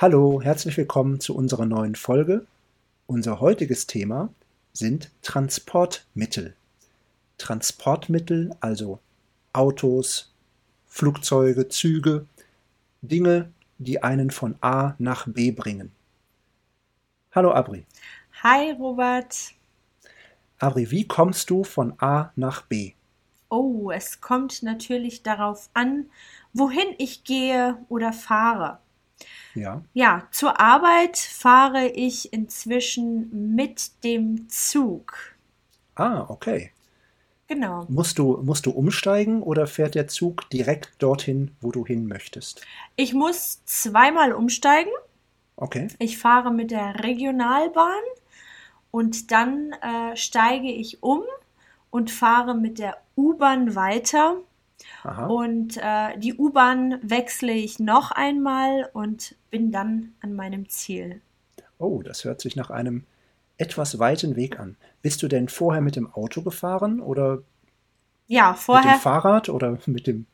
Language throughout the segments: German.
Hallo, herzlich willkommen zu unserer neuen Folge. Unser heutiges Thema sind Transportmittel. Transportmittel, also Autos, Flugzeuge, Züge, Dinge, die einen von A nach B bringen. Hallo Abri. Hi Robert. Abri, wie kommst du von A nach B? Oh, es kommt natürlich darauf an, wohin ich gehe oder fahre. Ja. Ja, zur Arbeit fahre ich inzwischen mit dem Zug. Ah, okay. Genau. Musst du, musst du umsteigen oder fährt der Zug direkt dorthin, wo du hin möchtest? Ich muss zweimal umsteigen. Okay. Ich fahre mit der Regionalbahn und dann äh, steige ich um und fahre mit der U-Bahn weiter. Aha. Und äh, die U-Bahn wechsle ich noch einmal und bin dann an meinem Ziel. Oh, das hört sich nach einem etwas weiten Weg an. Bist du denn vorher mit dem Auto gefahren oder Ja, mit dem vorher, Fahrrad oder mit dem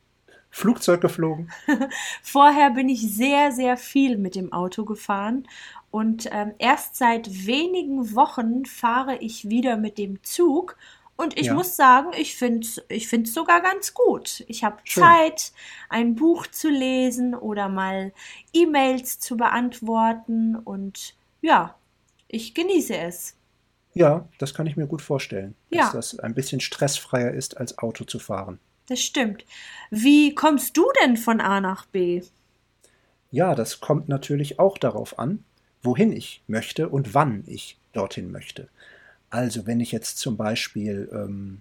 Flugzeug geflogen? vorher bin ich sehr, sehr viel mit dem Auto gefahren. Und ähm, erst seit wenigen Wochen fahre ich wieder mit dem Zug. Und ich Ja. muss sagen, ich finde es ich find's sogar ganz gut. Ich habe. Zeit, ein Buch zu lesen oder mal E-Mails zu beantworten. Und ja, ich genieße es. Ja, das kann ich mir gut vorstellen, Ja. dass das ein bisschen stressfreier ist, als Auto zu fahren. Das stimmt. Wie kommst du denn von A nach B? Ja, das kommt natürlich auch darauf an, wohin ich möchte und wann ich dorthin möchte. Also wenn ich jetzt zum Beispiel ähm,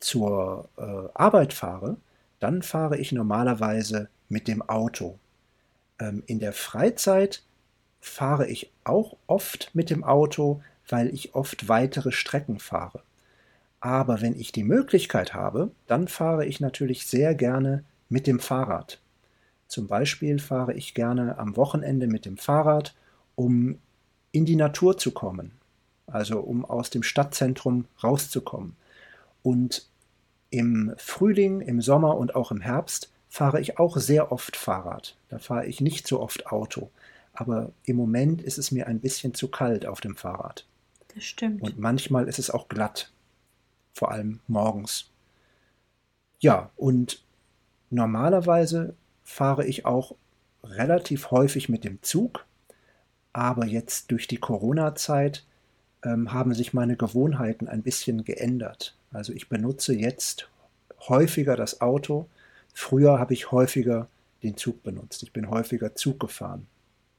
zur äh, Arbeit fahre, dann fahre ich normalerweise mit dem Auto. Ähm, in der Freizeit fahre ich auch oft mit dem Auto, weil ich oft weitere Strecken fahre. Aber wenn ich die Möglichkeit habe, dann fahre ich natürlich sehr gerne mit dem Fahrrad. Zum Beispiel fahre ich gerne am Wochenende mit dem Fahrrad, um in die Natur zu kommen, also um aus dem Stadtzentrum rauszukommen. Und im Frühling, im Sommer und auch im Herbst fahre ich auch sehr oft Fahrrad. Da fahre ich nicht so oft Auto. Aber im Moment ist es mir ein bisschen zu kalt auf dem Fahrrad. Das stimmt. Und manchmal ist es auch glatt, vor allem morgens. Ja, und normalerweise fahre ich auch relativ häufig mit dem Zug, aber jetzt durch die Corona-Zeit ähm, haben sich meine Gewohnheiten ein bisschen geändert. Also ich benutze jetzt häufiger das Auto. Früher habe ich häufiger den Zug benutzt. Ich bin häufiger Zug gefahren.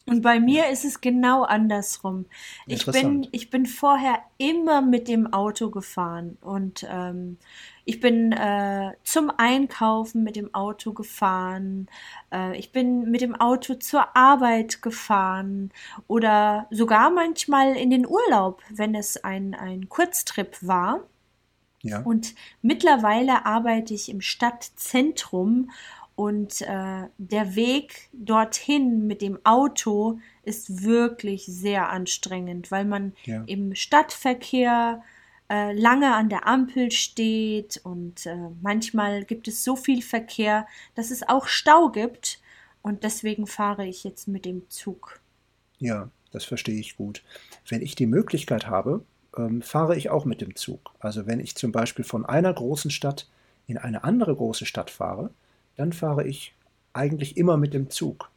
Und bei mir ist es genau andersrum. Ich bin, ich bin vorher immer mit dem Auto gefahren und ähm, ich bin äh, zum Einkaufen mit dem Auto gefahren. Äh, ich bin mit dem Auto zur Arbeit gefahren oder sogar manchmal in den Urlaub, wenn es ein, ein Kurztrip war. Ja, Und mittlerweile arbeite ich im Stadtzentrum und äh, der Weg dorthin mit dem Auto ist wirklich sehr anstrengend, weil man ja. im Stadtverkehr äh, lange an der Ampel steht und äh, manchmal gibt es so viel Verkehr, dass es auch Stau gibt und deswegen fahre ich jetzt mit dem Zug. Ja, das verstehe ich gut. Wenn ich die Möglichkeit habe, ähm, fahre ich auch mit dem Zug. Also wenn ich zum Beispiel von einer großen Stadt in eine andere große Stadt fahre, dann fahre ich eigentlich immer mit dem Zug.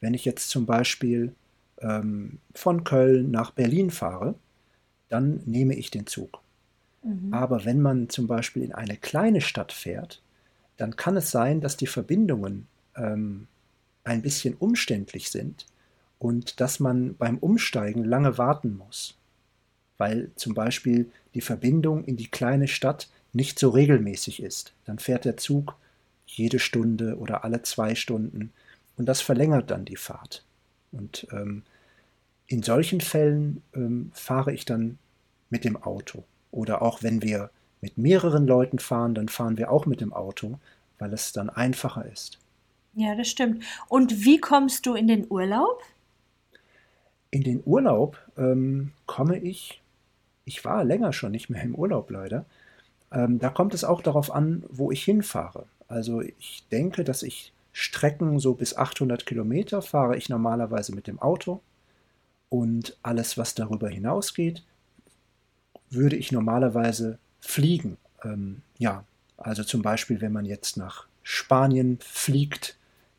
Wenn ich jetzt zum Beispiel ähm, von Köln nach Berlin fahre, dann nehme ich den Zug. Mhm. Aber wenn man zum Beispiel in eine kleine Stadt fährt, dann kann es sein, dass die Verbindungen ähm, ein bisschen umständlich sind und dass man beim Umsteigen lange warten muss, weil zum Beispiel die Verbindung in die kleine Stadt nicht so regelmäßig ist. Dann fährt der Zug jede Stunde oder alle zwei Stunden und das verlängert dann die Fahrt. Und ähm, in solchen Fällen ähm, fahre ich dann mit dem Auto. Oder auch wenn wir mit mehreren Leuten fahren, dann fahren wir auch mit dem Auto, weil es dann einfacher ist. Ja, das stimmt. Und wie kommst du in den Urlaub? In den Urlaub ähm, komme ich, ich war länger schon nicht mehr im Urlaub leider, ähm, da kommt es auch darauf an, wo ich hinfahre. Also ich denke, dass ich Strecken so bis 800 Kilometer fahre ich normalerweise mit dem Auto und alles, was darüber hinausgeht, würde ich normalerweise fliegen. Ähm, ja, also zum Beispiel, wenn man jetzt nach Spanien fliegt,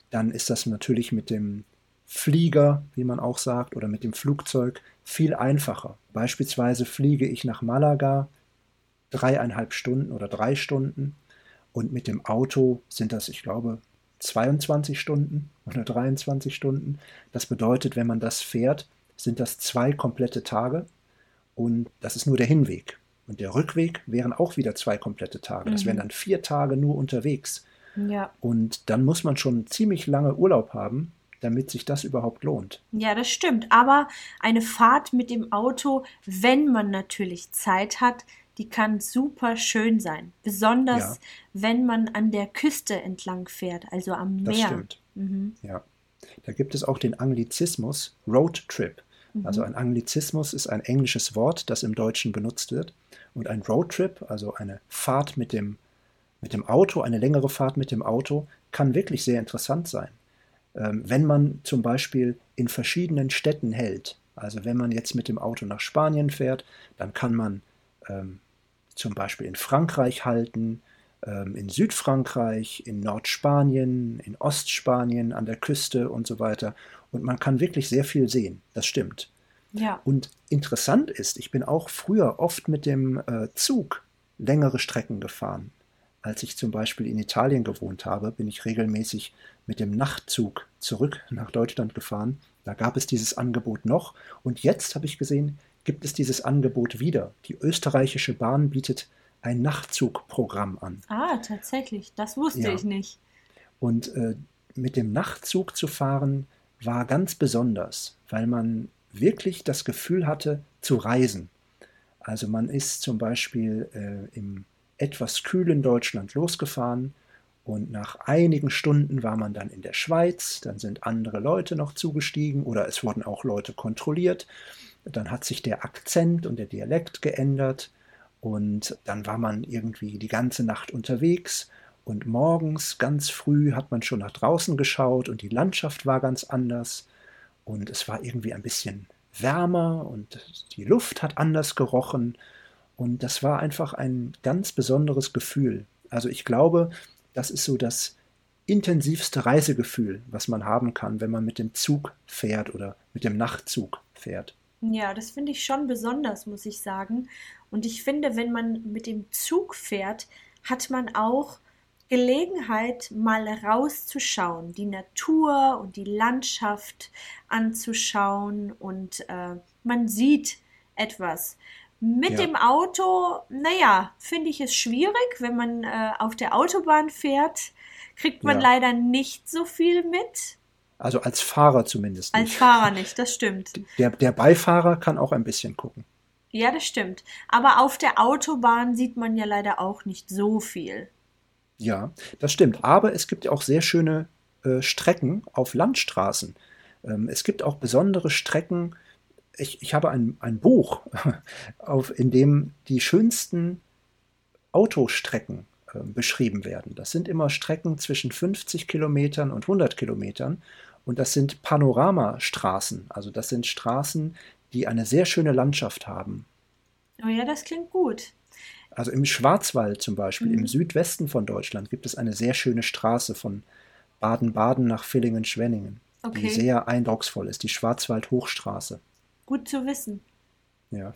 dann ist das natürlich mit dem Flieger, wie man auch sagt, oder mit dem Flugzeug viel einfacher. Beispielsweise fliege ich nach Malaga dreieinhalb Stunden oder drei Stunden und mit dem Auto sind das, ich glaube, 22 Stunden oder 23 Stunden. Das bedeutet, wenn man das fährt, sind das zwei komplette Tage und das ist nur der Hinweg. Und der Rückweg wären auch wieder zwei komplette Tage. Das wären mhm. dann vier Tage nur unterwegs. Ja. Und dann muss man schon ziemlich lange Urlaub haben, damit sich das überhaupt lohnt. Ja, das stimmt. Aber eine Fahrt mit dem Auto, wenn man natürlich Zeit hat, die kann super schön sein. Besonders ja. wenn man an der Küste entlang fährt, also am Meer. Das stimmt. Mhm. Ja. Da gibt es auch den Anglizismus Road Trip. Mhm. Also ein Anglizismus ist ein englisches Wort, das im Deutschen benutzt wird. Und ein Roadtrip, also eine Fahrt mit dem, mit dem Auto, eine längere Fahrt mit dem Auto, kann wirklich sehr interessant sein. Ähm, wenn man zum Beispiel in verschiedenen Städten hält, also wenn man jetzt mit dem Auto nach Spanien fährt, dann kann man ähm, zum Beispiel in Frankreich halten, ähm, in Südfrankreich, in Nordspanien, in Ostspanien, an der Küste und so weiter. Und man kann wirklich sehr viel sehen, das stimmt. Ja. Und interessant ist, ich bin auch früher oft mit dem äh, Zug längere Strecken gefahren. Als ich zum Beispiel in Italien gewohnt habe, bin ich regelmäßig mit dem Nachtzug zurück nach Deutschland gefahren. Da gab es dieses Angebot noch. Und jetzt habe ich gesehen, gibt es dieses Angebot wieder. Die österreichische Bahn bietet ein Nachtzugprogramm an. Ah, tatsächlich. Das wusste ja. ich nicht. Und äh, mit dem Nachtzug zu fahren war ganz besonders, weil man wirklich das Gefühl hatte zu reisen. Also man ist zum Beispiel äh, im etwas kühlen Deutschland losgefahren und nach einigen Stunden war man dann in der Schweiz, dann sind andere Leute noch zugestiegen oder es wurden auch Leute kontrolliert. Dann hat sich der Akzent und der Dialekt geändert und dann war man irgendwie die ganze Nacht unterwegs und morgens ganz früh hat man schon nach draußen geschaut und die Landschaft war ganz anders und es war irgendwie ein bisschen wärmer und die Luft hat anders gerochen und das war einfach ein ganz besonderes Gefühl. Also ich glaube, das ist so das intensivste Reisegefühl, was man haben kann, wenn man mit dem Zug fährt oder mit dem Nachtzug fährt. Ja, das finde ich schon besonders, muss ich sagen. Und ich finde, wenn man mit dem Zug fährt, hat man auch Gelegenheit, mal rauszuschauen, die Natur und die Landschaft anzuschauen und äh, man sieht etwas. Mit ja. dem Auto, naja, finde ich es schwierig, wenn man äh, auf der Autobahn fährt, kriegt man ja. leider nicht so viel mit. Also als Fahrer zumindest nicht. Als Fahrer nicht, das stimmt. Der, der Beifahrer kann auch ein bisschen gucken. Ja, das stimmt. Aber auf der Autobahn sieht man ja leider auch nicht so viel. Ja, das stimmt. Aber es gibt auch sehr schöne äh, Strecken auf Landstraßen. Ähm, es gibt auch besondere Strecken. Ich, ich habe ein, ein Buch, auf, in dem die schönsten Autostrecken äh, beschrieben werden. Das sind immer Strecken zwischen 50 Kilometern und 100 Kilometern. Und das sind Panoramastraßen. Also das sind Straßen, die eine sehr schöne Landschaft haben. Oh ja, das klingt gut. Also im Schwarzwald zum Beispiel, mhm. im Südwesten von Deutschland, gibt es eine sehr schöne Straße von Baden-Baden nach Villingen-Schwenningen, okay. die sehr eindrucksvoll ist, die Schwarzwald-Hochstraße. Gut zu wissen. Ja.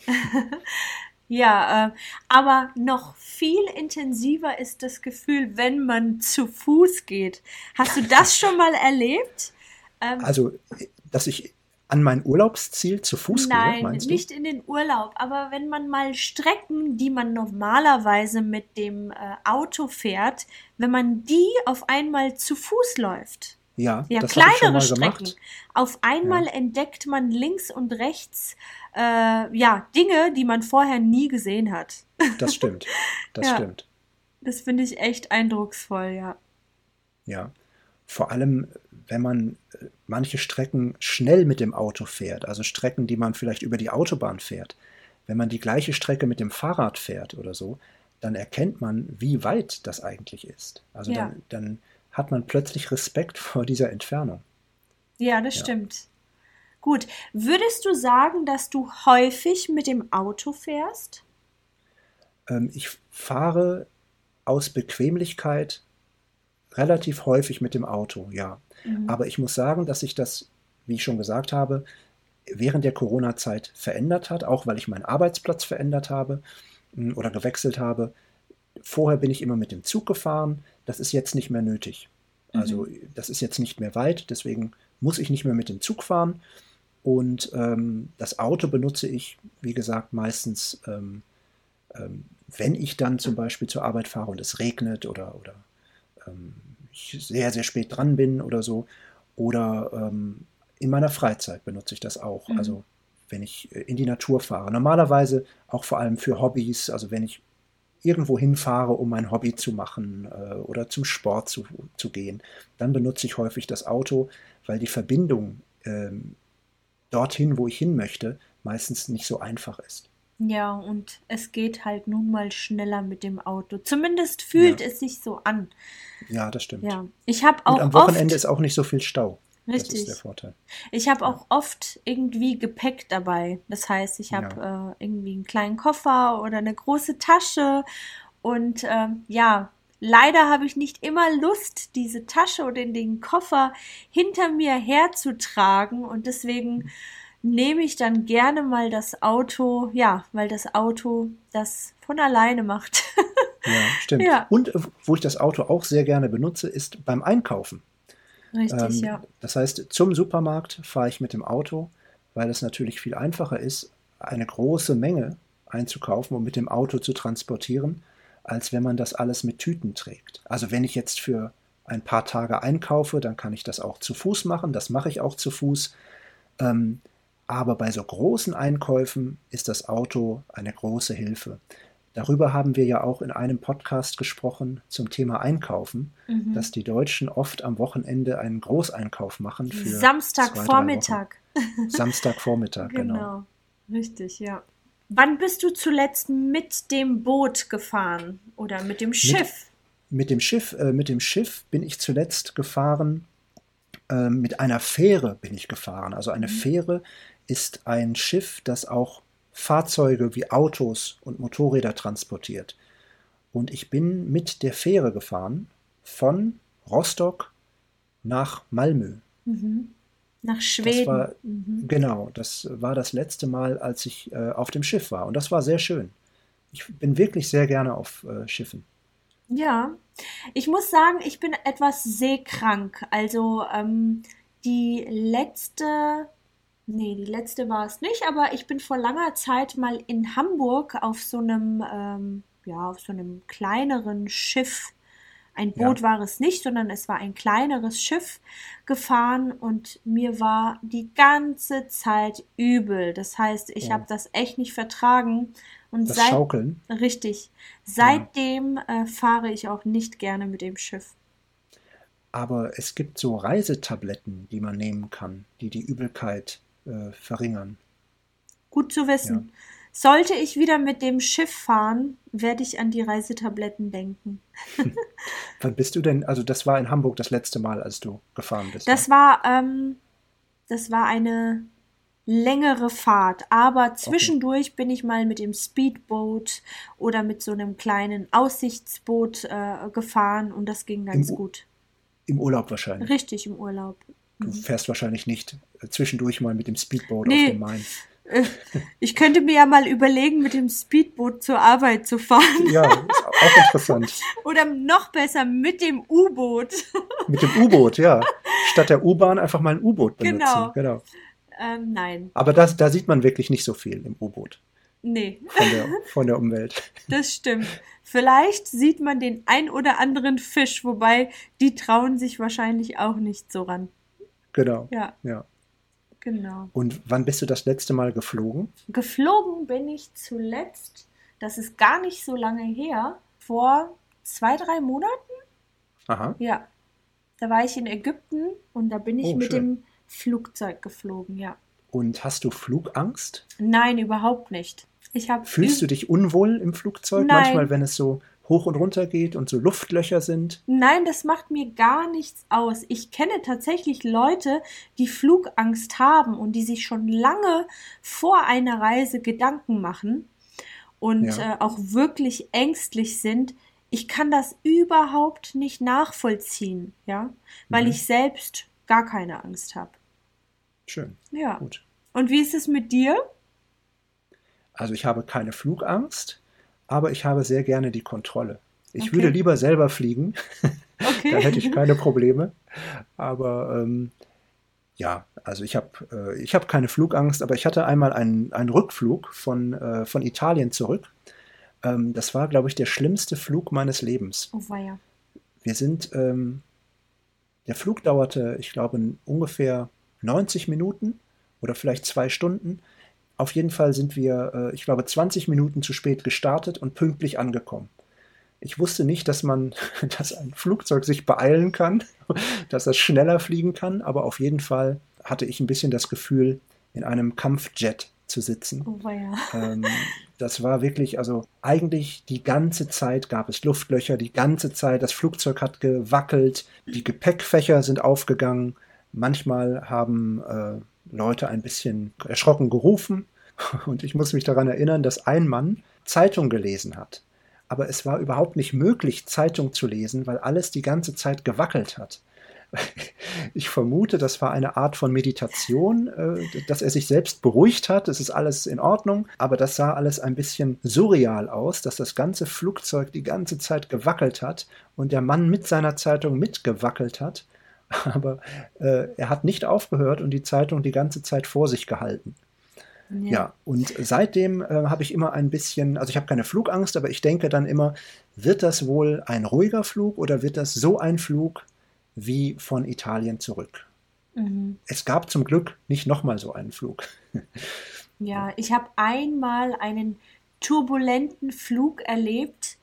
ja, äh, aber noch viel intensiver ist das Gefühl, wenn man zu Fuß geht. Hast du das schon mal erlebt? Ähm, also, dass ich an mein Urlaubsziel zu Fuß Nein, gehe, meinst du? nicht in den Urlaub, aber wenn man mal Strecken, die man normalerweise mit dem äh, Auto fährt, wenn man die auf einmal zu Fuß läuft. Ja, ja das kleinere ich schon mal Strecken. Gemacht. Auf einmal ja. entdeckt man links und rechts äh, ja Dinge, die man vorher nie gesehen hat. Das stimmt. Das ja. stimmt. Das finde ich echt eindrucksvoll, ja. Ja. Vor allem, wenn man äh, manche Strecken schnell mit dem Auto fährt, also Strecken, die man vielleicht über die Autobahn fährt, wenn man die gleiche Strecke mit dem Fahrrad fährt oder so, dann erkennt man, wie weit das eigentlich ist. Also ja. dann, dann, hat man plötzlich Respekt vor dieser Entfernung. Ja, das ja. stimmt. Gut. Würdest du sagen, dass du häufig mit dem Auto fährst? Ähm, ich fahre aus Bequemlichkeit relativ häufig mit dem Auto, ja. Mhm. Aber ich muss sagen, dass sich das, wie ich schon gesagt habe, während der Corona-Zeit verändert hat, auch weil ich meinen Arbeitsplatz verändert habe hm, oder gewechselt habe. Vorher bin ich immer mit dem Zug gefahren, das ist jetzt nicht mehr nötig. Also mhm. das ist jetzt nicht mehr weit, deswegen muss ich nicht mehr mit dem Zug fahren. Und ähm, das Auto benutze ich, wie gesagt, meistens, ähm, ähm, wenn ich dann zum Beispiel zur Arbeit fahre und es regnet oder, oder ähm, ich sehr, sehr spät dran bin oder so. Oder ähm, in meiner Freizeit benutze ich das auch. Mhm. Also wenn ich äh, in die Natur fahre. Normalerweise auch vor allem für Hobbys, also wenn ich irgendwo hinfahre, um mein Hobby zu machen äh, oder zum Sport zu, zu gehen, dann benutze ich häufig das Auto, weil die Verbindung ähm, dorthin, wo ich hin möchte, meistens nicht so einfach ist. Ja, und es geht halt nun mal schneller mit dem Auto. Zumindest fühlt ja. es sich so an. Ja, das stimmt. Ja, ich habe auch und am Wochenende oft, ist auch nicht so viel Stau. Richtig. Das ist der Vorteil. Ich habe auch oft irgendwie Gepäck dabei. Das heißt, ich habe ja. äh, irgendwie einen kleinen Koffer oder eine große Tasche. Und äh, ja, leider habe ich nicht immer Lust, diese Tasche oder den Koffer hinter mir herzutragen. Und deswegen nehme ich dann gerne mal das Auto, ja, weil das Auto das von alleine macht. ja, stimmt. Ja. Und äh, wo ich das Auto auch sehr gerne benutze, ist beim Einkaufen. Richtig, ähm, ja. Das heißt, zum Supermarkt fahre ich mit dem Auto, weil es natürlich viel einfacher ist, eine große Menge einzukaufen und mit dem Auto zu transportieren, als wenn man das alles mit Tüten trägt. Also wenn ich jetzt für ein paar Tage einkaufe, dann kann ich das auch zu Fuß machen, das mache ich auch zu Fuß. Ähm, aber bei so großen Einkäufen ist das Auto eine große Hilfe. Darüber haben wir ja auch in einem Podcast gesprochen zum Thema Einkaufen, mhm. dass die Deutschen oft am Wochenende einen Großeinkauf machen für Samstagvormittag. Samstagvormittag, genau. Genau, richtig, ja. Wann bist du zuletzt mit dem Boot gefahren oder mit dem Schiff? Mit, mit dem Schiff, äh, mit dem Schiff bin ich zuletzt gefahren. Äh, mit einer Fähre bin ich gefahren. Also eine mhm. Fähre ist ein Schiff, das auch Fahrzeuge wie Autos und Motorräder transportiert. Und ich bin mit der Fähre gefahren von Rostock nach Malmö. Mhm. Nach Schweden. Das war, mhm. Genau, das war das letzte Mal, als ich äh, auf dem Schiff war. Und das war sehr schön. Ich bin wirklich sehr gerne auf äh, Schiffen. Ja, ich muss sagen, ich bin etwas seekrank. Also ähm, die letzte Nee, die letzte war es nicht, aber ich bin vor langer Zeit mal in Hamburg auf so einem, ähm, ja, auf so einem kleineren Schiff. Ein Boot ja. war es nicht, sondern es war ein kleineres Schiff gefahren und mir war die ganze Zeit übel. Das heißt, ich ja. habe das echt nicht vertragen. Und das seit, Schaukeln? Richtig. Seitdem ja. äh, fahre ich auch nicht gerne mit dem Schiff. Aber es gibt so Reisetabletten, die man nehmen kann, die die Übelkeit äh, verringern. Gut zu wissen. Ja. Sollte ich wieder mit dem Schiff fahren, werde ich an die Reisetabletten denken. Wann bist du denn? Also das war in Hamburg das letzte Mal, als du gefahren bist. Das ne? war, ähm, das war eine längere Fahrt, aber zwischendurch okay. bin ich mal mit dem Speedboat oder mit so einem kleinen Aussichtsboot äh, gefahren und das ging ganz Im, gut. Im Urlaub wahrscheinlich. Richtig, im Urlaub. Du mhm. fährst wahrscheinlich nicht zwischendurch mal mit dem Speedboot nee. auf dem Main. Äh, ich könnte mir ja mal überlegen, mit dem Speedboot zur Arbeit zu fahren. Ja, ist auch interessant. Oder noch besser, mit dem U-Boot. Mit dem U-Boot, ja. Statt der U-Bahn einfach mal ein U-Boot benutzen. Genau. genau. Ähm, nein. Aber das, da sieht man wirklich nicht so viel im U-Boot. Nee. Von der, von der Umwelt. Das stimmt. Vielleicht sieht man den ein oder anderen Fisch, wobei die trauen sich wahrscheinlich auch nicht so ran. Genau. Ja. ja. Genau. Und wann bist du das letzte Mal geflogen? Geflogen bin ich zuletzt, das ist gar nicht so lange her, vor zwei, drei Monaten. Aha. Ja. Da war ich in Ägypten und da bin ich oh, mit schön. dem Flugzeug geflogen, ja. Und hast du Flugangst? Nein, überhaupt nicht. Ich Fühlst du dich unwohl im Flugzeug Nein. manchmal, wenn es so hoch und runter geht und so Luftlöcher sind? Nein, das macht mir gar nichts aus. Ich kenne tatsächlich Leute, die Flugangst haben und die sich schon lange vor einer Reise Gedanken machen und Ja. äh, auch wirklich ängstlich sind. Ich kann das überhaupt nicht nachvollziehen, ja, weil Mhm. ich selbst gar keine Angst habe. Schön, Ja. gut. Und wie ist es mit dir? Also ich habe keine Flugangst, aber ich habe sehr gerne die Kontrolle. Ich Okay. würde lieber selber fliegen, Okay. dann hätte ich keine Probleme. Aber ähm, ja, also ich habe äh, ich hab keine Flugangst, aber ich hatte einmal einen, einen Rückflug von, äh, von Italien zurück. Ähm, das war, glaube ich, der schlimmste Flug meines Lebens. Oh weia. Wir sind, ähm, der Flug dauerte, ich glaube, ungefähr 90 Minuten oder vielleicht zwei Stunden. Auf jeden Fall sind wir, äh, ich glaube, 20 Minuten zu spät gestartet und pünktlich angekommen. Ich wusste nicht, dass man, dass ein Flugzeug sich beeilen kann, dass es schneller fliegen kann, aber auf jeden Fall hatte ich ein bisschen das Gefühl, in einem Kampfjet zu sitzen. Oh weia. Ähm, das war wirklich, also eigentlich die ganze Zeit gab es Luftlöcher, die ganze Zeit, das Flugzeug hat gewackelt, die Gepäckfächer sind aufgegangen. Manchmal haben äh, Leute ein bisschen erschrocken gerufen und ich muss mich daran erinnern, dass ein Mann Zeitung gelesen hat. Aber es war überhaupt nicht möglich, Zeitung zu lesen, weil alles die ganze Zeit gewackelt hat. Ich vermute, das war eine Art von Meditation, äh, dass er sich selbst beruhigt hat. Es ist alles in Ordnung, aber das sah alles ein bisschen surreal aus, dass das ganze Flugzeug die ganze Zeit gewackelt hat und der Mann mit seiner Zeitung mitgewackelt hat. Aber äh, er hat nicht aufgehört und die Zeitung die ganze Zeit vor sich gehalten. Ja, und seitdem äh, habe ich immer ein bisschen, also ich habe keine Flugangst, aber ich denke dann immer, wird das wohl ein ruhiger Flug oder wird das so ein Flug wie von Italien zurück? Mhm. Es gab zum Glück nicht nochmal so einen Flug. Ja, ich habe einmal einen turbulenten Flug erlebt.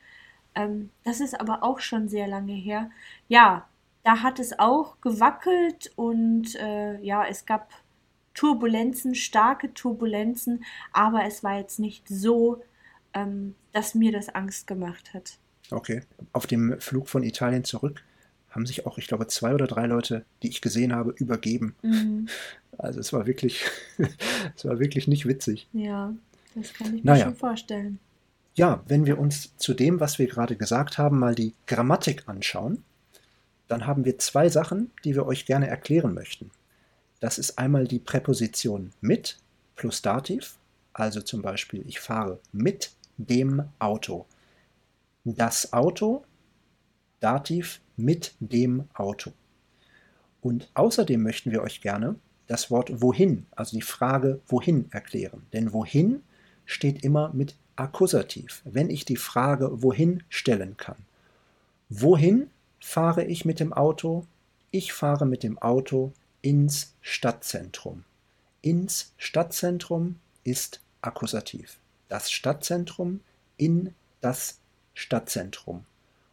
Ähm, das ist aber auch schon sehr lange her. Ja, da hat es auch gewackelt und äh, ja, es gab Turbulenzen, starke Turbulenzen, aber es war jetzt nicht so, ähm, dass mir das Angst gemacht hat. Okay. Auf dem Flug von Italien zurück haben sich auch, ich glaube, zwei oder drei Leute, die ich gesehen habe, übergeben. Mhm. Also es war wirklich, es war wirklich nicht witzig. Ja, das kann ich mir Naja. schon vorstellen. Ja, wenn wir uns zu dem, was wir gerade gesagt haben, mal die Grammatik anschauen, dann haben wir zwei Sachen, die wir euch gerne erklären möchten. Das ist einmal die Präposition mit plus Dativ, also zum Beispiel ich fahre mit dem Auto. Das Auto, Dativ mit dem Auto. Und außerdem möchten wir euch gerne das Wort wohin, also die Frage wohin erklären. Denn wohin steht immer mit Akkusativ, wenn ich die Frage wohin stellen kann. Wohin fahre ich mit dem Auto? Ich fahre mit dem Auto ins Stadtzentrum. Ins Stadtzentrum ist Akkusativ. Das Stadtzentrum in das Stadtzentrum.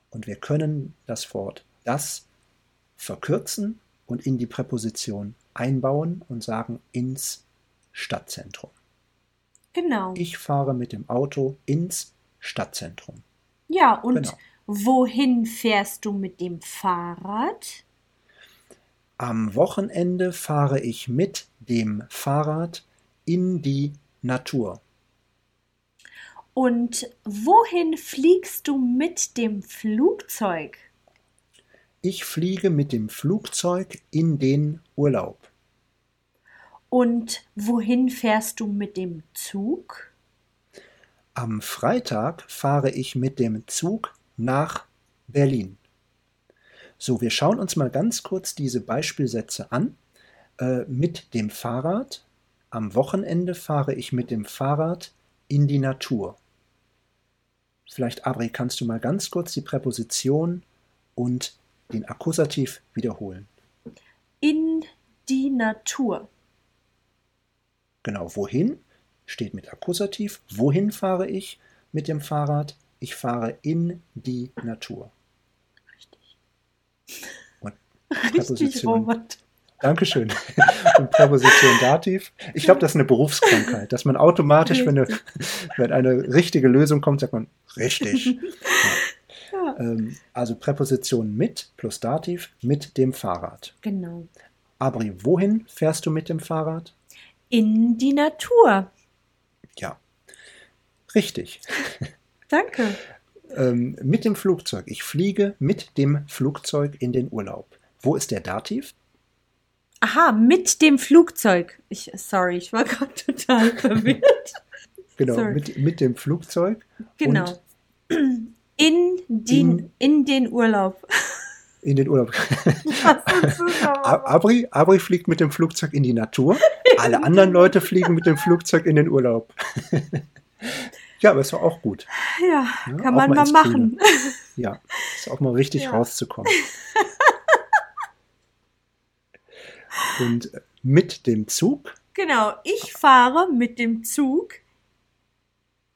Und wir können das Wort das verkürzen und in die Präposition einbauen und sagen ins Stadtzentrum. Genau. Ich fahre mit dem Auto ins Stadtzentrum. Ja, und Genau. Wohin fährst du mit dem Fahrrad? Am Wochenende fahre ich mit dem Fahrrad in die Natur. Und wohin fliegst du mit dem Flugzeug? Ich fliege mit dem Flugzeug in den Urlaub. Und wohin fährst du mit dem Zug? Am Freitag fahre ich mit dem Zug nach Berlin. So, wir schauen uns mal ganz kurz diese Beispielsätze an. Äh, mit dem Fahrrad. Am Wochenende fahre ich mit dem Fahrrad in die Natur. Vielleicht, Abri, kannst du mal ganz kurz die Präposition und den Akkusativ wiederholen. In die Natur. Genau, wohin steht mit Akkusativ. Wohin fahre ich mit dem Fahrrad? Ich fahre in die Natur. Richtig. Und Richtig, Präposition. Robert. Dankeschön. Und Präposition Dativ. Ich glaube, das ist eine Berufskrankheit, dass man automatisch, wenn eine, wenn eine richtige Lösung kommt, sagt man richtig. Ja. Ja. Ähm, also Präposition mit plus Dativ mit dem Fahrrad. Genau. Abri, wohin fährst du mit dem Fahrrad? In die Natur. Ja, richtig. Danke. Ähm, mit dem Flugzeug. Ich fliege mit dem Flugzeug in den Urlaub. Wo ist der Dativ? Aha, mit dem Flugzeug. Ich, sorry, ich war gerade total verwirrt. Genau, Sorry. mit, mit dem Flugzeug. Genau. In, den, in den Urlaub. in den Urlaub. Abri, Abri fliegt mit dem Flugzeug in die Natur. Alle anderen Leute fliegen mit dem Flugzeug in den Urlaub. Ja, aber ist doch auch gut. Ja, Ja, kann man mal mal machen. Ja, ist auch mal richtig Ja. rauszukommen. Und mit dem Zug, Genau, ich fahre mit dem Zug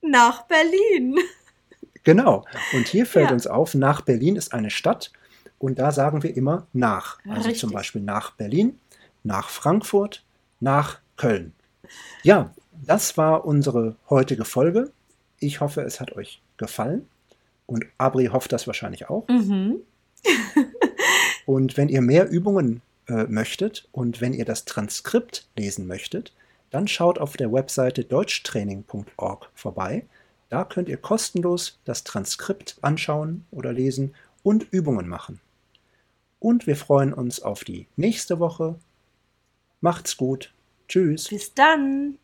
nach Berlin. genau. Und hier fällt Ja. uns auf, nach Berlin ist eine Stadt und da sagen wir immer nach. Also Richtig. zum Beispiel nach Berlin, nach Frankfurt, nach Köln. Ja, das war unsere heutige Folge. Ich hoffe, es hat euch gefallen. Und Abri hofft das wahrscheinlich auch. Mhm. Und wenn ihr mehr Übungen äh, möchtet und wenn ihr das Transkript lesen möchtet, dann schaut auf der Webseite deutschtraining.org vorbei. Da könnt ihr kostenlos das Transkript anschauen oder lesen und Übungen machen. Und wir freuen uns auf die nächste Woche. Macht's gut. Tschüss. Bis dann.